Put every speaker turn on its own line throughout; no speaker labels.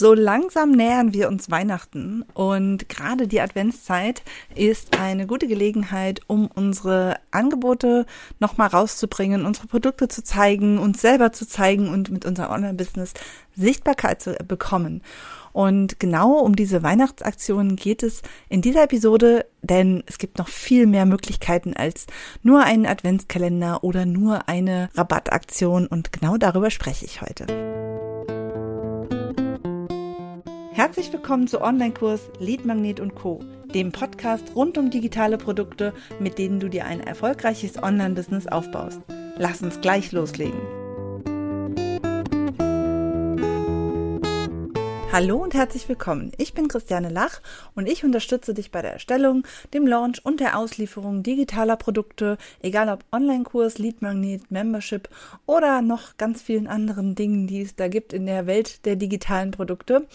So langsam nähern wir uns Weihnachten und gerade die Adventszeit ist eine gute Gelegenheit, um unsere Angebote nochmal rauszubringen, unsere Produkte zu zeigen, uns selber zu zeigen und mit unserem Online-Business Sichtbarkeit zu bekommen. Und genau um diese Weihnachtsaktionen geht es in dieser Episode, denn es gibt noch viel mehr Möglichkeiten als nur einen Adventskalender oder nur eine Rabattaktion und genau darüber spreche ich heute. Herzlich willkommen zu Online-Kurs Lead Magnet und Co., dem Podcast rund um digitale Produkte, mit denen du dir ein erfolgreiches Online-Business aufbaust. Lass uns gleich loslegen. Hallo und herzlich willkommen. Ich bin Christiane Lach und ich unterstütze dich bei der Erstellung, dem Launch und der Auslieferung digitaler Produkte, egal ob Online-Kurs, Lead-Magnet, Membership oder noch ganz vielen anderen Dingen, die es da gibt in der Welt der digitalen Produkte.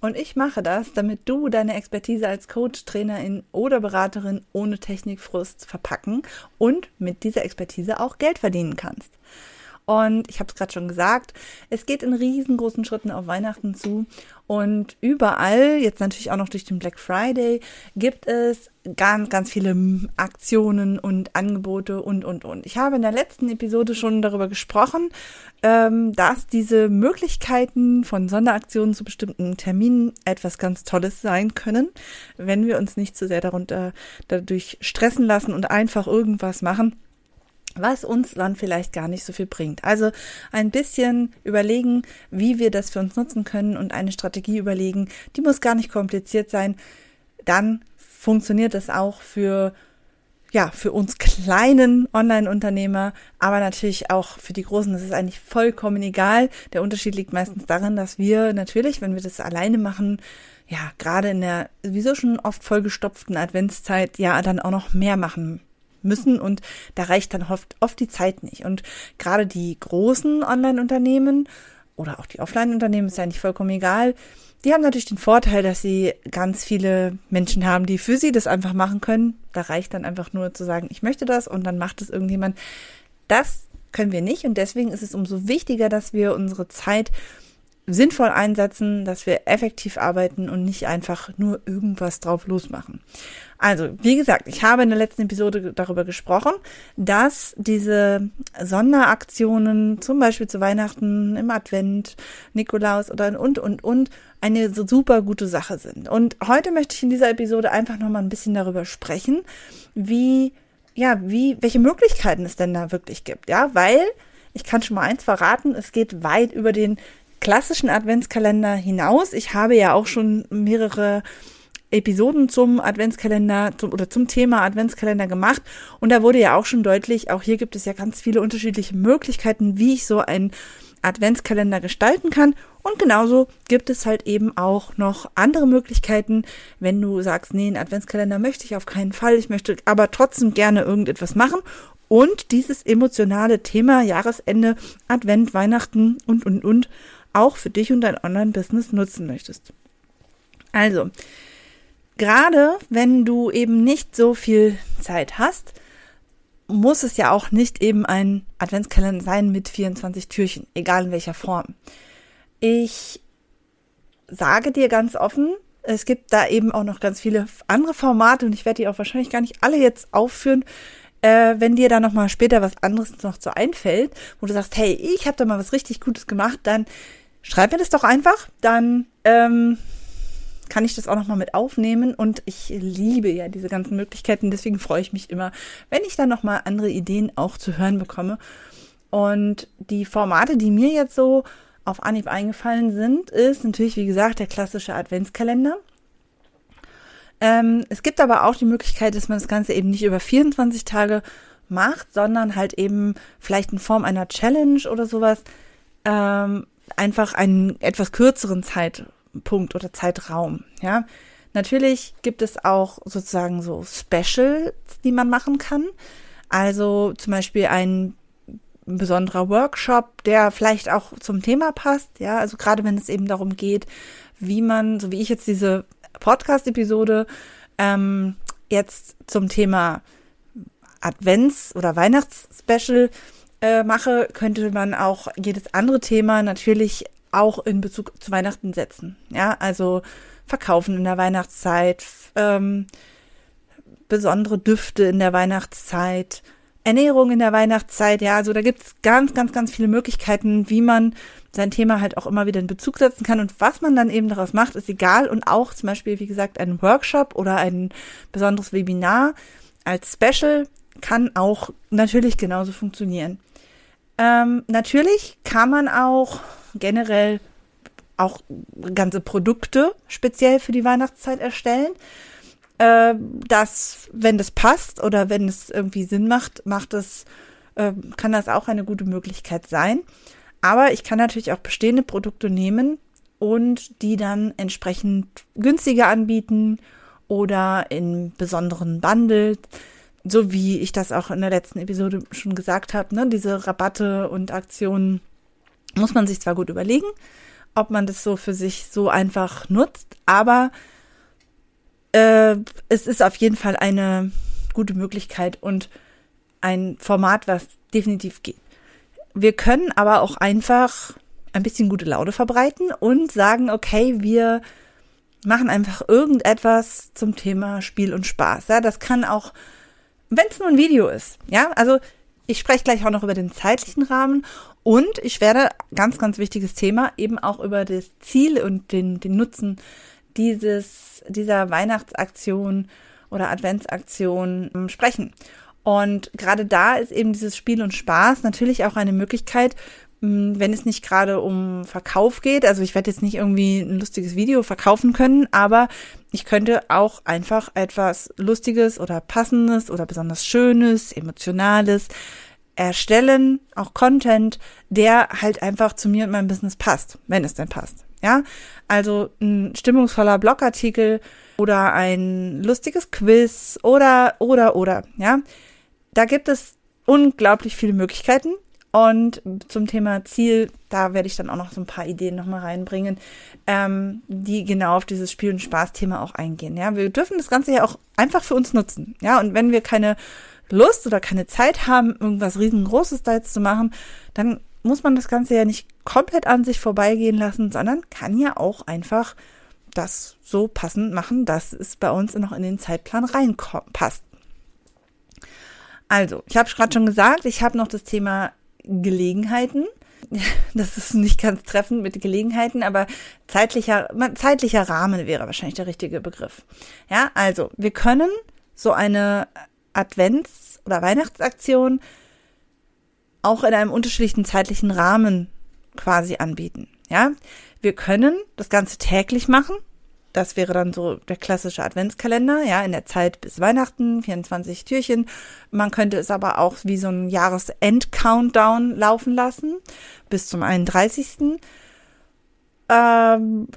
Und ich mache das, damit du deine Expertise als Coach, Trainerin oder Beraterin ohne Technikfrust verpacken und mit dieser Expertise auch Geld verdienen kannst. Und ich habe es gerade schon gesagt, es geht in riesengroßen Schritten auf Weihnachten zu. Und überall, jetzt natürlich auch noch durch den Black Friday, gibt es ganz, ganz viele Aktionen und Angebote und, und, und. Ich habe in der letzten Episode schon darüber gesprochen, ähm, dass diese Möglichkeiten von Sonderaktionen zu bestimmten Terminen etwas ganz Tolles sein können, wenn wir uns nicht zu sehr darunter dadurch stressen lassen und einfach irgendwas machen was uns dann vielleicht gar nicht so viel bringt. Also ein bisschen überlegen, wie wir das für uns nutzen können und eine Strategie überlegen, die muss gar nicht kompliziert sein. Dann funktioniert das auch für ja, für uns kleinen Online-Unternehmer, aber natürlich auch für die großen. Das ist eigentlich vollkommen egal. Der Unterschied liegt meistens darin, dass wir natürlich, wenn wir das alleine machen, ja, gerade in der sowieso schon oft vollgestopften Adventszeit, ja, dann auch noch mehr machen müssen und da reicht dann oft, oft die Zeit nicht. Und gerade die großen Online-Unternehmen oder auch die Offline-Unternehmen, ist ja nicht vollkommen egal, die haben natürlich den Vorteil, dass sie ganz viele Menschen haben, die für sie das einfach machen können. Da reicht dann einfach nur zu sagen, ich möchte das und dann macht es irgendjemand. Das können wir nicht und deswegen ist es umso wichtiger, dass wir unsere Zeit sinnvoll einsetzen, dass wir effektiv arbeiten und nicht einfach nur irgendwas drauf losmachen. Also, wie gesagt, ich habe in der letzten Episode darüber gesprochen, dass diese Sonderaktionen, zum Beispiel zu Weihnachten, im Advent, Nikolaus oder und, und, und, eine super gute Sache sind. Und heute möchte ich in dieser Episode einfach nochmal ein bisschen darüber sprechen, wie, ja, wie, welche Möglichkeiten es denn da wirklich gibt. Ja, weil ich kann schon mal eins verraten, es geht weit über den klassischen Adventskalender hinaus. Ich habe ja auch schon mehrere Episoden zum Adventskalender zum, oder zum Thema Adventskalender gemacht. Und da wurde ja auch schon deutlich, auch hier gibt es ja ganz viele unterschiedliche Möglichkeiten, wie ich so einen Adventskalender gestalten kann. Und genauso gibt es halt eben auch noch andere Möglichkeiten, wenn du sagst, nee, einen Adventskalender möchte ich auf keinen Fall, ich möchte aber trotzdem gerne irgendetwas machen. Und dieses emotionale Thema Jahresende, Advent, Weihnachten und, und, und auch für dich und dein Online-Business nutzen möchtest. Also, gerade wenn du eben nicht so viel Zeit hast, muss es ja auch nicht eben ein Adventskalender sein mit 24 Türchen, egal in welcher Form. Ich sage dir ganz offen, es gibt da eben auch noch ganz viele andere Formate und ich werde die auch wahrscheinlich gar nicht alle jetzt aufführen. Äh, wenn dir da noch mal später was anderes noch so einfällt, wo du sagst, hey, ich habe da mal was richtig Gutes gemacht, dann schreib mir das doch einfach. Dann ähm, kann ich das auch nochmal mit aufnehmen und ich liebe ja diese ganzen Möglichkeiten, deswegen freue ich mich immer, wenn ich dann nochmal andere Ideen auch zu hören bekomme. Und die Formate, die mir jetzt so auf Anhieb eingefallen sind, ist natürlich, wie gesagt, der klassische Adventskalender. Ähm, es gibt aber auch die Möglichkeit, dass man das Ganze eben nicht über 24 Tage macht, sondern halt eben vielleicht in Form einer Challenge oder sowas ähm, einfach einen etwas kürzeren Zeit Punkt oder Zeitraum, ja. Natürlich gibt es auch sozusagen so Specials, die man machen kann. Also zum Beispiel ein besonderer Workshop, der vielleicht auch zum Thema passt, ja. Also gerade wenn es eben darum geht, wie man, so wie ich jetzt diese Podcast-Episode ähm, jetzt zum Thema Advents- oder Weihnachts-Special äh, mache, könnte man auch jedes andere Thema natürlich auch in Bezug zu Weihnachten setzen. Ja, also verkaufen in der Weihnachtszeit, ähm, besondere Düfte in der Weihnachtszeit, Ernährung in der Weihnachtszeit. Ja, also da gibt es ganz, ganz, ganz viele Möglichkeiten, wie man sein Thema halt auch immer wieder in Bezug setzen kann. Und was man dann eben daraus macht, ist egal. Und auch zum Beispiel, wie gesagt, ein Workshop oder ein besonderes Webinar als Special kann auch natürlich genauso funktionieren. Ähm, natürlich kann man auch generell auch ganze Produkte speziell für die Weihnachtszeit erstellen. Äh, das, wenn das passt oder wenn es irgendwie Sinn macht, macht es, äh, kann das auch eine gute Möglichkeit sein. Aber ich kann natürlich auch bestehende Produkte nehmen und die dann entsprechend günstiger anbieten oder in besonderen Bundles so wie ich das auch in der letzten Episode schon gesagt habe, ne, diese Rabatte und Aktionen muss man sich zwar gut überlegen, ob man das so für sich so einfach nutzt, aber äh, es ist auf jeden Fall eine gute Möglichkeit und ein Format, was definitiv geht. Wir können aber auch einfach ein bisschen gute Laune verbreiten und sagen, okay, wir machen einfach irgendetwas zum Thema Spiel und Spaß. Ja, das kann auch wenn es nur ein Video ist. Ja, also ich spreche gleich auch noch über den zeitlichen Rahmen und ich werde, ganz, ganz wichtiges Thema, eben auch über das Ziel und den, den Nutzen dieses, dieser Weihnachtsaktion oder Adventsaktion ähm, sprechen. Und gerade da ist eben dieses Spiel und Spaß natürlich auch eine Möglichkeit, wenn es nicht gerade um Verkauf geht, also ich werde jetzt nicht irgendwie ein lustiges Video verkaufen können, aber ich könnte auch einfach etwas Lustiges oder Passendes oder besonders Schönes, Emotionales erstellen, auch Content, der halt einfach zu mir und meinem Business passt, wenn es denn passt. Ja, also ein stimmungsvoller Blogartikel oder ein lustiges Quiz oder, oder, oder, ja. Da gibt es unglaublich viele Möglichkeiten. Und zum Thema Ziel, da werde ich dann auch noch so ein paar Ideen nochmal reinbringen, ähm, die genau auf dieses Spiel- und Spaß-Thema auch eingehen. Ja, wir dürfen das Ganze ja auch einfach für uns nutzen. Ja, und wenn wir keine Lust oder keine Zeit haben, irgendwas riesengroßes da jetzt zu machen, dann muss man das Ganze ja nicht komplett an sich vorbeigehen lassen, sondern kann ja auch einfach das so passend machen, dass es bei uns noch in den Zeitplan reinpasst. Also, ich habe gerade schon gesagt, ich habe noch das Thema Gelegenheiten. Das ist nicht ganz treffend mit Gelegenheiten, aber zeitlicher, zeitlicher Rahmen wäre wahrscheinlich der richtige Begriff. Ja, also wir können so eine Advents- oder Weihnachtsaktion auch in einem unterschiedlichen zeitlichen Rahmen quasi anbieten. Ja, wir können das Ganze täglich machen. Das wäre dann so der klassische Adventskalender, ja, in der Zeit bis Weihnachten, 24 Türchen. Man könnte es aber auch wie so ein Jahresend-Countdown laufen lassen, bis zum 31. Ähm,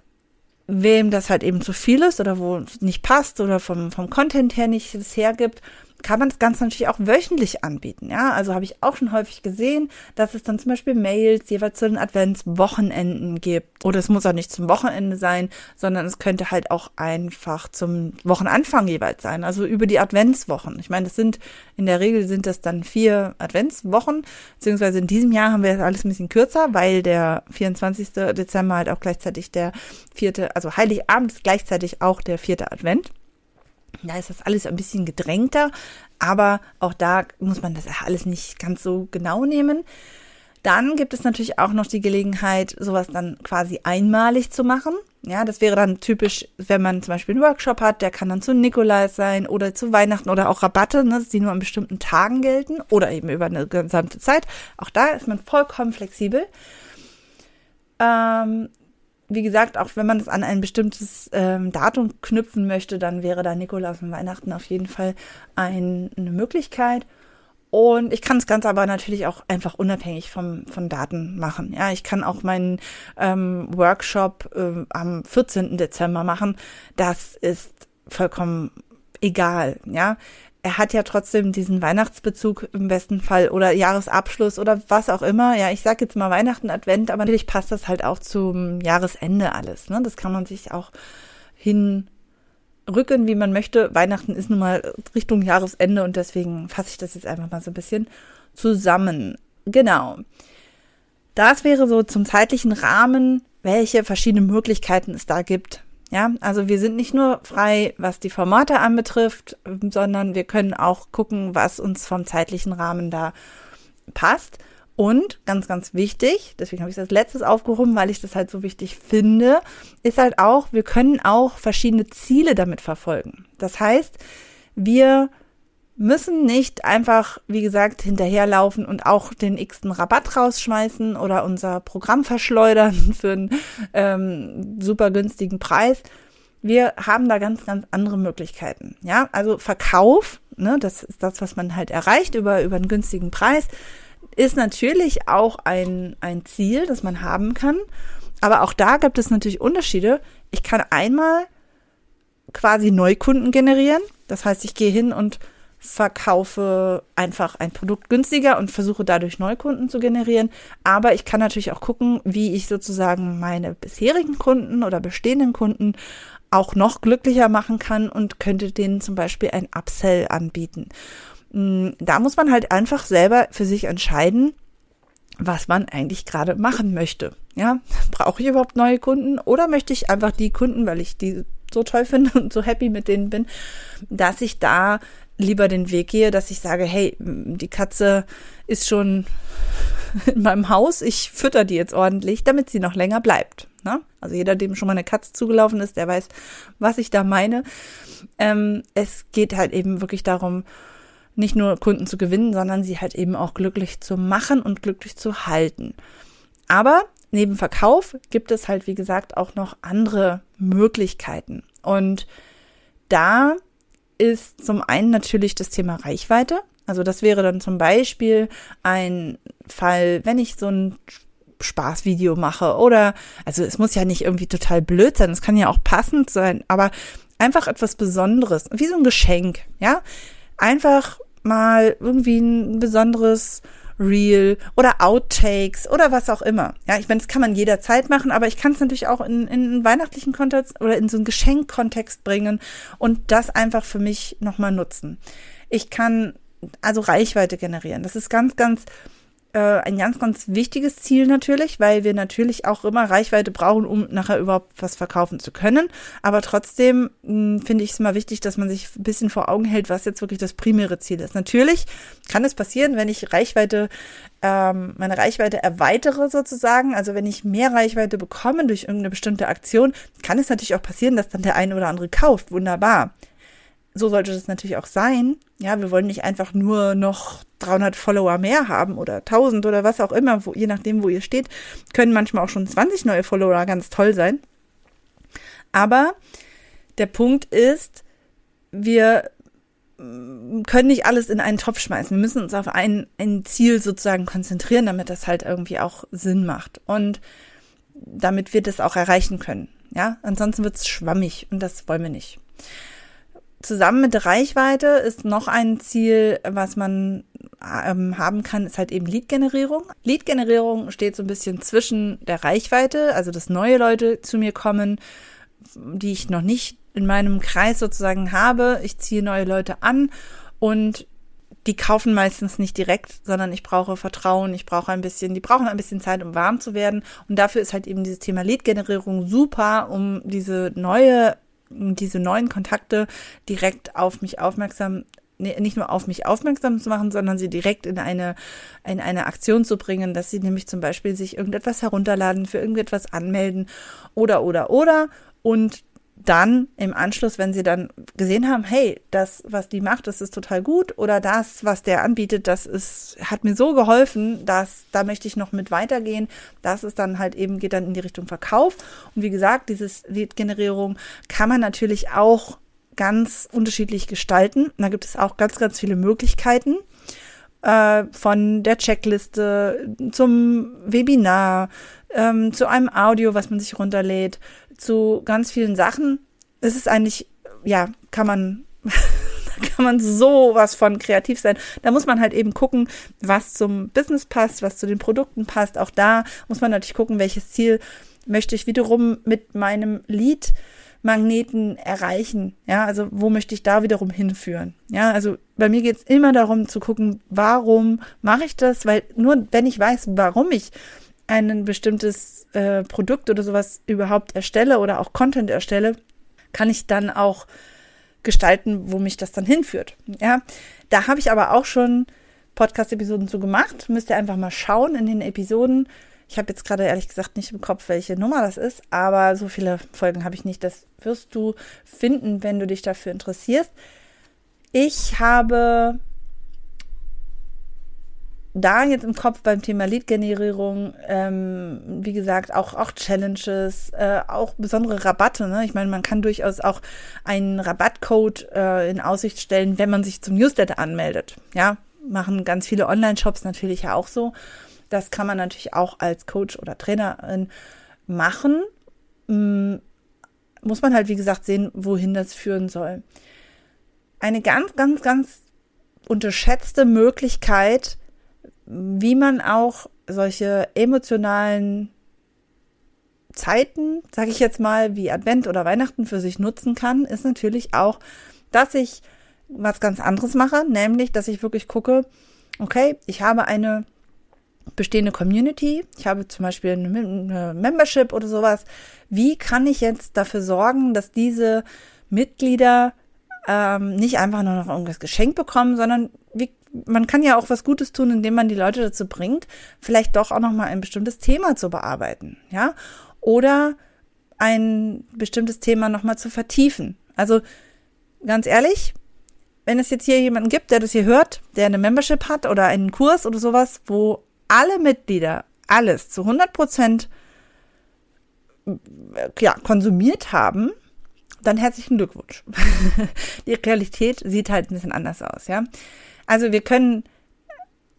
wem das halt eben zu viel ist oder wo es nicht passt oder vom, vom Content her nicht es hergibt, kann man das Ganze natürlich auch wöchentlich anbieten. Ja, also habe ich auch schon häufig gesehen, dass es dann zum Beispiel Mails jeweils zu den Adventswochenenden gibt. Oder es muss auch nicht zum Wochenende sein, sondern es könnte halt auch einfach zum Wochenanfang jeweils sein. Also über die Adventswochen. Ich meine, das sind in der Regel sind das dann vier Adventswochen, beziehungsweise in diesem Jahr haben wir das alles ein bisschen kürzer, weil der 24. Dezember halt auch gleichzeitig der vierte, also Heiligabend ist gleichzeitig auch der vierte Advent. Da ist das alles ein bisschen gedrängter, aber auch da muss man das alles nicht ganz so genau nehmen. Dann gibt es natürlich auch noch die Gelegenheit, sowas dann quasi einmalig zu machen. Ja, das wäre dann typisch, wenn man zum Beispiel einen Workshop hat, der kann dann zu Nikolaus sein oder zu Weihnachten oder auch Rabatte, ne, die nur an bestimmten Tagen gelten oder eben über eine gesamte Zeit. Auch da ist man vollkommen flexibel. Ähm, wie gesagt, auch wenn man es an ein bestimmtes ähm, Datum knüpfen möchte, dann wäre da Nikolaus und Weihnachten auf jeden Fall ein, eine Möglichkeit. Und ich kann das Ganze aber natürlich auch einfach unabhängig vom, von Daten machen. Ja, ich kann auch meinen ähm, Workshop äh, am 14. Dezember machen. Das ist vollkommen egal. Ja, er hat ja trotzdem diesen Weihnachtsbezug im besten Fall oder Jahresabschluss oder was auch immer. Ja, ich sag jetzt mal Weihnachten, Advent, aber natürlich passt das halt auch zum Jahresende alles. Ne? Das kann man sich auch hinrücken, wie man möchte. Weihnachten ist nun mal Richtung Jahresende und deswegen fasse ich das jetzt einfach mal so ein bisschen zusammen. Genau. Das wäre so zum zeitlichen Rahmen, welche verschiedenen Möglichkeiten es da gibt. Ja, also wir sind nicht nur frei, was die Formate anbetrifft, sondern wir können auch gucken, was uns vom zeitlichen Rahmen da passt. Und ganz, ganz wichtig, deswegen habe ich das letztes aufgehoben, weil ich das halt so wichtig finde, ist halt auch, wir können auch verschiedene Ziele damit verfolgen. Das heißt, wir müssen nicht einfach, wie gesagt, hinterherlaufen und auch den x-ten Rabatt rausschmeißen oder unser Programm verschleudern für einen ähm, super günstigen Preis. Wir haben da ganz, ganz andere Möglichkeiten. Ja, also Verkauf, ne, das ist das, was man halt erreicht über, über einen günstigen Preis, ist natürlich auch ein, ein Ziel, das man haben kann. Aber auch da gibt es natürlich Unterschiede. Ich kann einmal quasi Neukunden generieren. Das heißt, ich gehe hin und verkaufe einfach ein Produkt günstiger und versuche dadurch Neukunden zu generieren. Aber ich kann natürlich auch gucken, wie ich sozusagen meine bisherigen Kunden oder bestehenden Kunden auch noch glücklicher machen kann und könnte denen zum Beispiel ein Upsell anbieten. Mm, da muss man halt einfach selber für sich entscheiden, was man eigentlich gerade machen möchte. Ja, brauche ich überhaupt neue Kunden oder möchte ich einfach die Kunden, weil ich die so toll finde und so happy mit denen bin, dass ich da lieber den Weg gehe, dass ich sage, hey, die Katze ist schon in meinem Haus, ich fütter die jetzt ordentlich, damit sie noch länger bleibt. Ne? Also jeder, dem schon mal eine Katze zugelaufen ist, der weiß, was ich da meine. Ähm, es geht halt eben wirklich darum, nicht nur Kunden zu gewinnen, sondern sie halt eben auch glücklich zu machen und glücklich zu halten. Aber neben Verkauf gibt es halt, wie gesagt, auch noch andere Möglichkeiten. Und da ist zum einen natürlich das Thema Reichweite. Also das wäre dann zum Beispiel ein Fall, wenn ich so ein Spaßvideo mache oder, also es muss ja nicht irgendwie total blöd sein, es kann ja auch passend sein, aber einfach etwas Besonderes, wie so ein Geschenk, ja. Einfach mal irgendwie ein besonderes Reel oder Outtakes oder was auch immer. Ja, ich meine, das kann man jederzeit machen, aber ich kann es natürlich auch in, in einen weihnachtlichen Kontext oder in so einen Geschenkkontext bringen und das einfach für mich nochmal nutzen. Ich kann also Reichweite generieren. Das ist ganz, ganz äh, ein ganz, ganz wichtiges Ziel natürlich, weil wir natürlich auch immer Reichweite brauchen, um nachher überhaupt was verkaufen zu können. Aber trotzdem hm, finde ich es immer wichtig, dass man sich ein bisschen vor Augen hält, was jetzt wirklich das primäre Ziel ist. Natürlich kann es passieren, wenn ich Reichweite, ähm, meine Reichweite erweitere sozusagen, also wenn ich mehr Reichweite bekomme durch irgendeine bestimmte Aktion, kann es natürlich auch passieren, dass dann der eine oder andere kauft. Wunderbar so sollte es natürlich auch sein. Ja, wir wollen nicht einfach nur noch 300 Follower mehr haben oder 1000 oder was auch immer, wo, je nachdem, wo ihr steht, können manchmal auch schon 20 neue Follower ganz toll sein. Aber der Punkt ist, wir können nicht alles in einen Topf schmeißen. Wir müssen uns auf ein, ein Ziel sozusagen konzentrieren, damit das halt irgendwie auch Sinn macht und damit wir das auch erreichen können. Ja, ansonsten wird es schwammig und das wollen wir nicht zusammen mit der Reichweite ist noch ein Ziel, was man ähm, haben kann, ist halt eben Lead-Generierung. Lead-Generierung steht so ein bisschen zwischen der Reichweite, also dass neue Leute zu mir kommen, die ich noch nicht in meinem Kreis sozusagen habe. Ich ziehe neue Leute an und die kaufen meistens nicht direkt, sondern ich brauche Vertrauen, ich brauche ein bisschen, die brauchen ein bisschen Zeit, um warm zu werden. Und dafür ist halt eben dieses Thema Lead-Generierung super, um diese neue diese neuen Kontakte direkt auf mich aufmerksam nicht nur auf mich aufmerksam zu machen, sondern sie direkt in eine, in eine Aktion zu bringen, dass sie nämlich zum Beispiel sich irgendetwas herunterladen, für irgendetwas anmelden oder, oder, oder und dann im Anschluss, wenn sie dann gesehen haben, hey, das, was die macht, das ist total gut oder das, was der anbietet, das ist, hat mir so geholfen, dass da möchte ich noch mit weitergehen. Das ist dann halt eben, geht dann in die Richtung Verkauf. Und wie gesagt, dieses Lead-Generierung kann man natürlich auch ganz unterschiedlich gestalten. Da gibt es auch ganz, ganz viele Möglichkeiten. Äh, von der Checkliste zum Webinar, ähm, zu einem Audio, was man sich runterlädt, zu ganz vielen Sachen. Es ist eigentlich, ja, kann man, kann man sowas von kreativ sein. Da muss man halt eben gucken, was zum Business passt, was zu den Produkten passt. Auch da muss man natürlich gucken, welches Ziel möchte ich wiederum mit meinem Lead Magneten erreichen? Ja, also wo möchte ich da wiederum hinführen? Ja, also bei mir geht es immer darum zu gucken, warum mache ich das? Weil nur wenn ich weiß, warum ich ein bestimmtes äh, Produkt oder sowas überhaupt erstelle oder auch Content erstelle, kann ich dann auch gestalten, wo mich das dann hinführt. Ja, da habe ich aber auch schon Podcast-Episoden zu gemacht. Müsst ihr einfach mal schauen in den Episoden. Ich habe jetzt gerade ehrlich gesagt nicht im Kopf, welche Nummer das ist, aber so viele Folgen habe ich nicht. Das wirst du finden, wenn du dich dafür interessierst. Ich habe da jetzt im Kopf beim Thema Lead-Generierung, ähm, wie gesagt, auch, auch Challenges, äh, auch besondere Rabatte. Ne? Ich meine, man kann durchaus auch einen Rabattcode äh, in Aussicht stellen, wenn man sich zum Newsletter anmeldet. Ja, machen ganz viele Online-Shops natürlich ja auch so. Das kann man natürlich auch als Coach oder Trainerin machen. Hm, muss man halt, wie gesagt, sehen, wohin das führen soll. Eine ganz, ganz, ganz unterschätzte Möglichkeit, wie man auch solche emotionalen Zeiten, sage ich jetzt mal, wie Advent oder Weihnachten für sich nutzen kann, ist natürlich auch, dass ich was ganz anderes mache, nämlich, dass ich wirklich gucke, okay, ich habe eine bestehende Community, ich habe zum Beispiel eine Membership oder sowas. Wie kann ich jetzt dafür sorgen, dass diese Mitglieder ähm, nicht einfach nur noch irgendwas geschenkt bekommen, sondern man kann ja auch was Gutes tun, indem man die Leute dazu bringt, vielleicht doch auch noch mal ein bestimmtes Thema zu bearbeiten, ja, oder ein bestimmtes Thema noch mal zu vertiefen. Also ganz ehrlich, wenn es jetzt hier jemanden gibt, der das hier hört, der eine Membership hat oder einen Kurs oder sowas, wo alle Mitglieder alles zu 100 Prozent ja, konsumiert haben, dann herzlichen Glückwunsch. Die Realität sieht halt ein bisschen anders aus, ja. Also wir können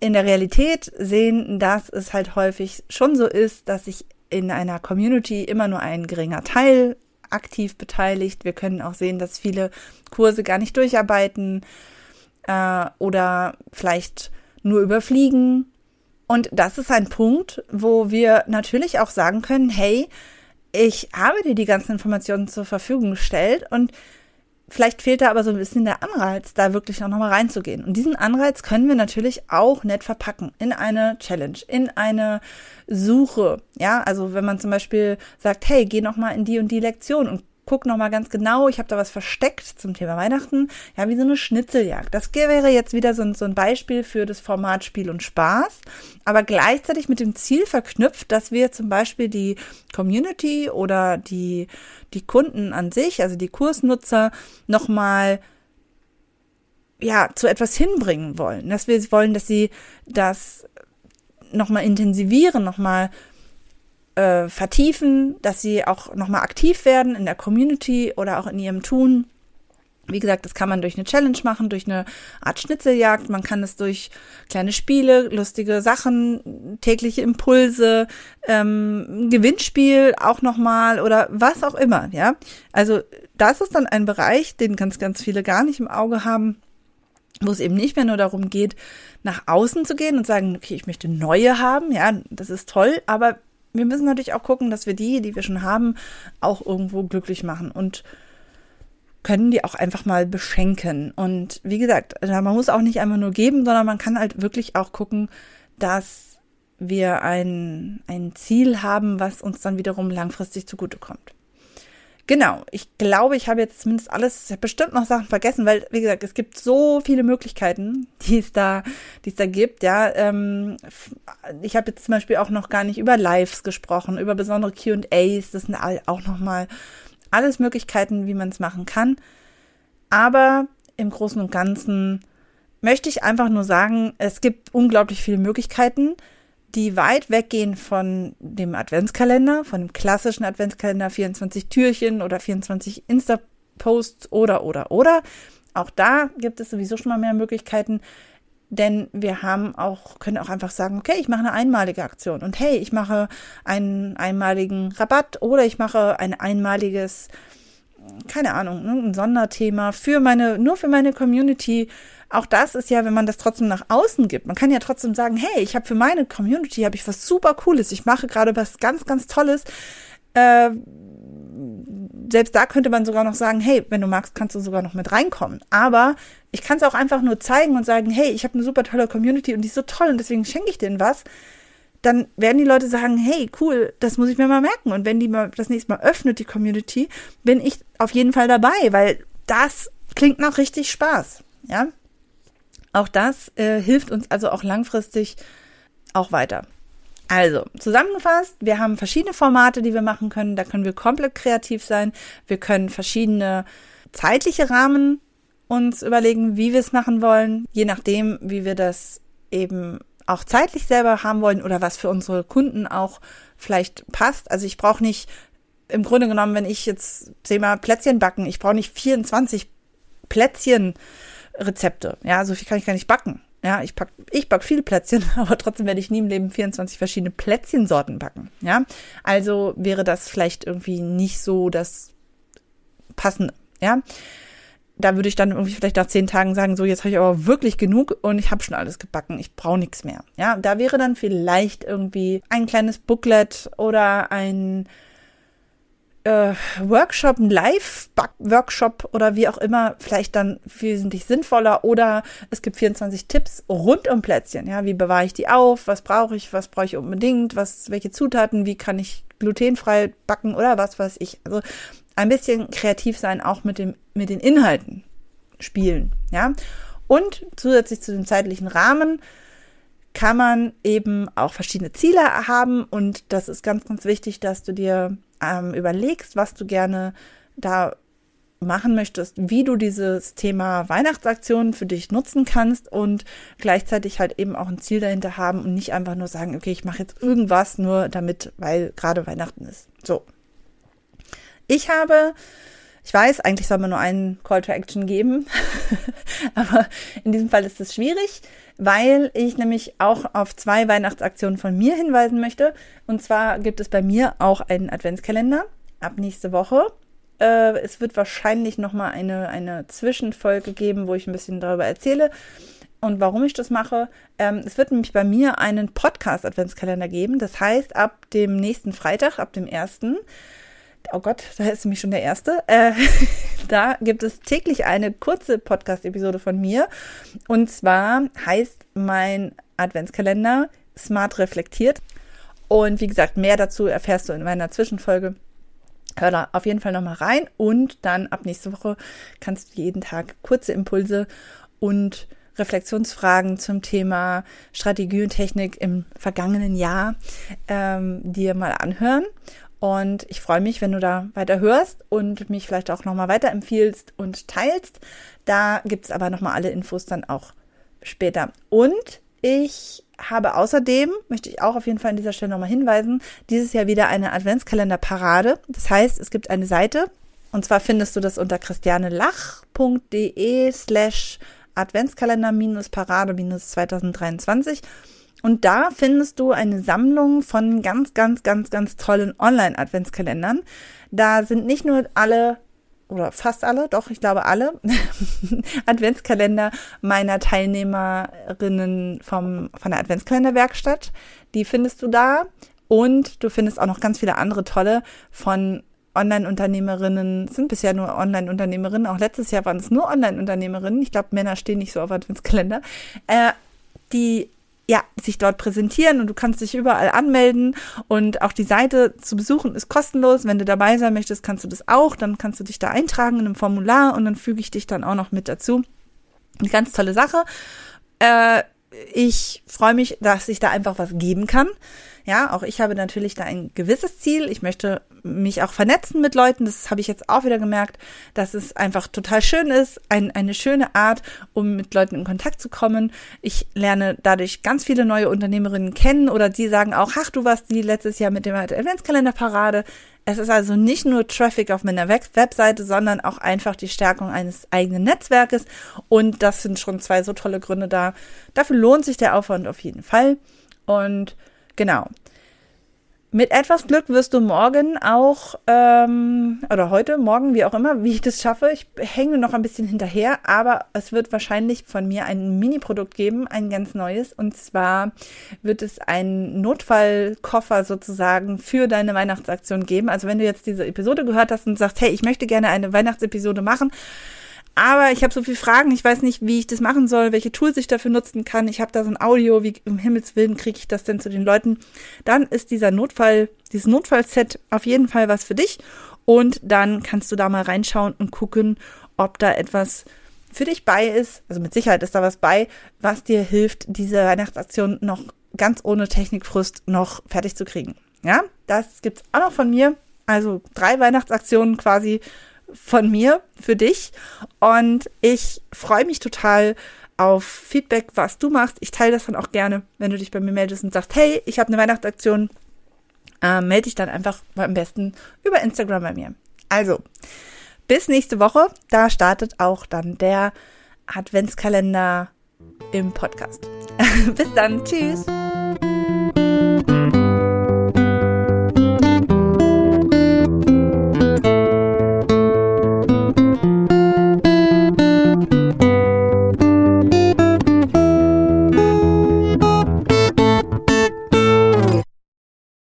in der Realität sehen, dass es halt häufig schon so ist, dass sich in einer Community immer nur ein geringer Teil aktiv beteiligt. Wir können auch sehen, dass viele Kurse gar nicht durcharbeiten äh, oder vielleicht nur überfliegen. Und das ist ein Punkt, wo wir natürlich auch sagen können, hey, ich habe dir die ganzen Informationen zur Verfügung gestellt und Vielleicht fehlt da aber so ein bisschen der Anreiz, da wirklich auch nochmal reinzugehen. Und diesen Anreiz können wir natürlich auch nett verpacken in eine Challenge, in eine Suche. Ja, also wenn man zum Beispiel sagt, hey, geh nochmal in die und die Lektion und guck noch mal ganz genau, ich habe da was versteckt zum Thema Weihnachten, ja, wie so eine Schnitzeljagd. Das wäre jetzt wieder so ein, so ein Beispiel für das Format Spiel und Spaß, aber gleichzeitig mit dem Ziel verknüpft, dass wir zum Beispiel die Community oder die, die Kunden an sich, also die Kursnutzer, noch mal ja, zu etwas hinbringen wollen. Dass wir wollen, dass sie das nochmal intensivieren, nochmal äh, vertiefen, dass sie auch nochmal aktiv werden in der Community oder auch in ihrem Tun. Wie gesagt, das kann man durch eine Challenge machen, durch eine Art Schnitzeljagd. Man kann es durch kleine Spiele, lustige Sachen, tägliche Impulse, ähm, Gewinnspiel auch nochmal oder was auch immer, ja. Also das ist dann ein Bereich, den ganz, ganz viele gar nicht im Auge haben, wo es eben nicht mehr nur darum geht, nach außen zu gehen und sagen, okay, ich möchte neue haben, ja, das ist toll, aber wir müssen natürlich auch gucken, dass wir die, die wir schon haben, auch irgendwo glücklich machen und können die auch einfach mal beschenken. Und wie gesagt, man muss auch nicht einfach nur geben, sondern man kann halt wirklich auch gucken, dass wir ein, ein Ziel haben, was uns dann wiederum langfristig zugutekommt. Genau, ich glaube, ich habe jetzt zumindest alles, ich habe bestimmt noch Sachen vergessen, weil, wie gesagt, es gibt so viele Möglichkeiten, die es da, die es da gibt, ja. Ähm, ich habe jetzt zum Beispiel auch noch gar nicht über Lives gesprochen, über besondere QAs, das sind auch nochmal alles Möglichkeiten, wie man es machen kann. Aber im Großen und Ganzen möchte ich einfach nur sagen, es gibt unglaublich viele Möglichkeiten die weit weggehen von dem Adventskalender, von dem klassischen Adventskalender 24 Türchen oder 24 Insta-Posts oder, oder, oder. Auch da gibt es sowieso schon mal mehr Möglichkeiten, denn wir haben auch, können auch einfach sagen, okay, ich mache eine einmalige Aktion und hey, ich mache einen einmaligen Rabatt oder ich mache ein einmaliges, keine Ahnung, ne, ein Sonderthema für meine, nur für meine Community auch das ist ja, wenn man das trotzdem nach außen gibt. Man kann ja trotzdem sagen, hey, ich habe für meine Community habe ich was super Cooles. Ich mache gerade was ganz, ganz Tolles. Äh, selbst da könnte man sogar noch sagen, hey, wenn du magst, kannst du sogar noch mit reinkommen. Aber ich kann es auch einfach nur zeigen und sagen, hey, ich habe eine super tolle Community und die ist so toll und deswegen schenke ich denen was. Dann werden die Leute sagen, hey, cool, das muss ich mir mal merken. Und wenn die mal das nächste Mal öffnet, die Community, bin ich auf jeden Fall dabei, weil das klingt nach richtig Spaß. Ja, auch das äh, hilft uns also auch langfristig auch weiter. Also, zusammengefasst, wir haben verschiedene Formate, die wir machen können. Da können wir komplett kreativ sein. Wir können verschiedene zeitliche Rahmen uns überlegen, wie wir es machen wollen, je nachdem, wie wir das eben auch zeitlich selber haben wollen oder was für unsere Kunden auch vielleicht passt. Also ich brauche nicht, im Grunde genommen, wenn ich jetzt Thema Plätzchen backen, ich brauche nicht 24 Plätzchen Rezepte. Ja, so viel kann ich gar nicht backen. Ja, ich pack, ich back viele Plätzchen, aber trotzdem werde ich nie im Leben 24 verschiedene Plätzchensorten backen. Ja, also wäre das vielleicht irgendwie nicht so das passende. Ja, da würde ich dann irgendwie vielleicht nach zehn Tagen sagen, so jetzt habe ich aber wirklich genug und ich habe schon alles gebacken, ich brauche nichts mehr. Ja, da wäre dann vielleicht irgendwie ein kleines Booklet oder ein äh, Workshop, ein Live-Workshop oder wie auch immer, vielleicht dann wesentlich sinnvoller. Oder es gibt 24 Tipps rund um Plätzchen. Ja, wie bewahre ich die auf? Was brauche ich? Was brauche ich unbedingt? Was, welche Zutaten? Wie kann ich glutenfrei backen oder was weiß ich? Also ein bisschen kreativ sein, auch mit dem, mit den Inhalten spielen. Ja, und zusätzlich zu dem zeitlichen Rahmen kann man eben auch verschiedene Ziele haben und das ist ganz, ganz wichtig, dass du dir ähm, überlegst, was du gerne da machen möchtest, wie du dieses Thema Weihnachtsaktionen für dich nutzen kannst und gleichzeitig halt eben auch ein Ziel dahinter haben und nicht einfach nur sagen, okay, ich mache jetzt irgendwas nur damit, weil gerade Weihnachten ist. So. Ich habe, ich weiß, eigentlich soll man nur einen Call to Action geben, aber in diesem Fall ist es schwierig weil ich nämlich auch auf zwei Weihnachtsaktionen von mir hinweisen möchte. Und zwar gibt es bei mir auch einen Adventskalender ab nächste Woche. Äh, es wird wahrscheinlich nochmal eine, eine Zwischenfolge geben, wo ich ein bisschen darüber erzähle und warum ich das mache. Ähm, es wird nämlich bei mir einen Podcast-Adventskalender geben. Das heißt, ab dem nächsten Freitag, ab dem ersten oh Gott, da ist nämlich schon der erste. Äh, da gibt es täglich eine kurze Podcast-Episode von mir. Und zwar heißt mein Adventskalender Smart Reflektiert. Und wie gesagt, mehr dazu erfährst du in meiner Zwischenfolge. Hör da auf jeden Fall nochmal rein. Und dann ab nächste Woche kannst du jeden Tag kurze Impulse und Reflexionsfragen zum Thema Strategie und Technik im vergangenen Jahr ähm, dir mal anhören. Und ich freue mich, wenn du da weiter hörst und mich vielleicht auch nochmal weiterempfiehlst und teilst. Da gibt es aber nochmal alle Infos dann auch später. Und ich habe außerdem, möchte ich auch auf jeden Fall an dieser Stelle nochmal hinweisen, dieses Jahr wieder eine Adventskalender-Parade. Das heißt, es gibt eine Seite und zwar findest du das unter christianelach.de slash Adventskalender-Parade-2023. Und da findest du eine Sammlung von ganz, ganz, ganz, ganz tollen Online-Adventskalendern. Da sind nicht nur alle oder fast alle, doch, ich glaube alle, Adventskalender meiner Teilnehmerinnen vom, von der Adventskalenderwerkstatt. Die findest du da. Und du findest auch noch ganz viele andere tolle von Online-Unternehmerinnen, sind bisher nur Online-Unternehmerinnen. Auch letztes Jahr waren es nur Online-Unternehmerinnen. Ich glaube, Männer stehen nicht so auf Adventskalender. Äh, die ja, sich dort präsentieren und du kannst dich überall anmelden und auch die Seite zu besuchen ist kostenlos. Wenn du dabei sein möchtest, kannst du das auch. Dann kannst du dich da eintragen in einem Formular und dann füge ich dich dann auch noch mit dazu. Eine ganz tolle Sache. Äh, ich freue mich, dass ich da einfach was geben kann. Ja, auch ich habe natürlich da ein gewisses Ziel. Ich möchte mich auch vernetzen mit Leuten. Das habe ich jetzt auch wieder gemerkt, dass es einfach total schön ist, ein, eine schöne Art, um mit Leuten in Kontakt zu kommen. Ich lerne dadurch ganz viele neue Unternehmerinnen kennen oder die sagen auch, ach, du warst die letztes Jahr mit dem Adventskalender-Parade. Es ist also nicht nur Traffic auf meiner Webseite, sondern auch einfach die Stärkung eines eigenen Netzwerkes. Und das sind schon zwei so tolle Gründe da. Dafür lohnt sich der Aufwand auf jeden Fall. Und Genau. Mit etwas Glück wirst du morgen auch, ähm, oder heute, morgen, wie auch immer, wie ich das schaffe. Ich hänge noch ein bisschen hinterher, aber es wird wahrscheinlich von mir ein Mini-Produkt geben, ein ganz neues. Und zwar wird es einen Notfallkoffer sozusagen für deine Weihnachtsaktion geben. Also wenn du jetzt diese Episode gehört hast und sagst, hey, ich möchte gerne eine Weihnachtsepisode machen, Aber ich habe so viele Fragen, ich weiß nicht, wie ich das machen soll, welche Tools ich dafür nutzen kann. Ich habe da so ein Audio, wie im Himmels Willen kriege ich das denn zu den Leuten? Dann ist dieser Notfall, dieses Notfallset auf jeden Fall was für dich. Und dann kannst du da mal reinschauen und gucken, ob da etwas für dich bei ist. Also mit Sicherheit ist da was bei, was dir hilft, diese Weihnachtsaktion noch ganz ohne Technikfrust noch fertig zu kriegen. Ja, das gibt's auch noch von mir. Also drei Weihnachtsaktionen quasi von mir für dich. Und ich freue mich total auf Feedback, was du machst. Ich teile das dann auch gerne, wenn du dich bei mir meldest und sagst, hey, ich habe eine Weihnachtsaktion. Äh, melde dich dann einfach am besten über Instagram bei mir. Also, bis nächste Woche. Da startet auch dann der Adventskalender im Podcast. bis dann. Tschüss.